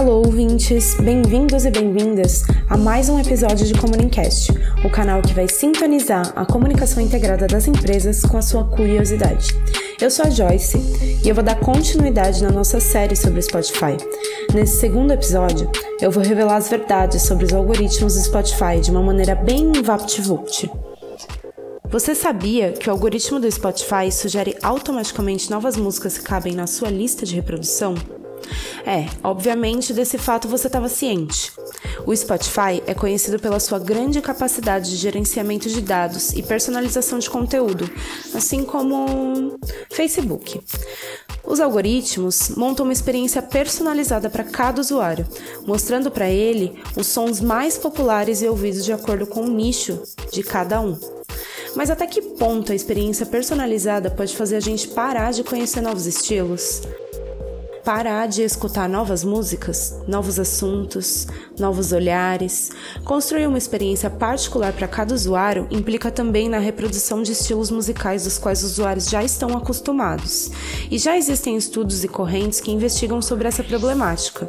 Alô, ouvintes! Bem-vindos e bem-vindas a mais um episódio de Comunicast, o canal que vai sintonizar a comunicação integrada das empresas com a sua curiosidade. Eu sou a Joyce e eu vou dar continuidade na nossa série sobre o Spotify. Nesse segundo episódio, eu vou revelar as verdades sobre os algoritmos do Spotify de uma maneira bem vapt-vupt. Você sabia que o algoritmo do Spotify sugere automaticamente novas músicas que cabem na sua lista de reprodução? É, obviamente desse fato você estava ciente. O Spotify é conhecido pela sua grande capacidade de gerenciamento de dados e personalização de conteúdo, assim como Facebook. Os algoritmos montam uma experiência personalizada para cada usuário, mostrando para ele os sons mais populares e ouvidos de acordo com o nicho de cada um. Mas até que ponto a experiência personalizada pode fazer a gente parar de conhecer novos estilos? Parar de escutar novas músicas, novos assuntos, novos olhares. Construir uma experiência particular para cada usuário implica também na reprodução de estilos musicais dos quais os usuários já estão acostumados. E já existem estudos e correntes que investigam sobre essa problemática.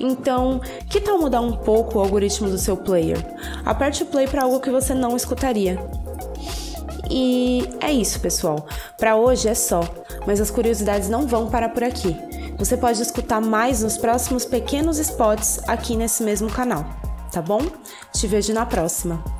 Então, que tal mudar um pouco o algoritmo do seu player? Aperte o play para algo que você não escutaria. E é isso, pessoal. Para hoje é só mas as curiosidades não vão parar por aqui. Você pode escutar mais nos próximos pequenos spots aqui nesse mesmo canal, tá bom? Te vejo na próxima.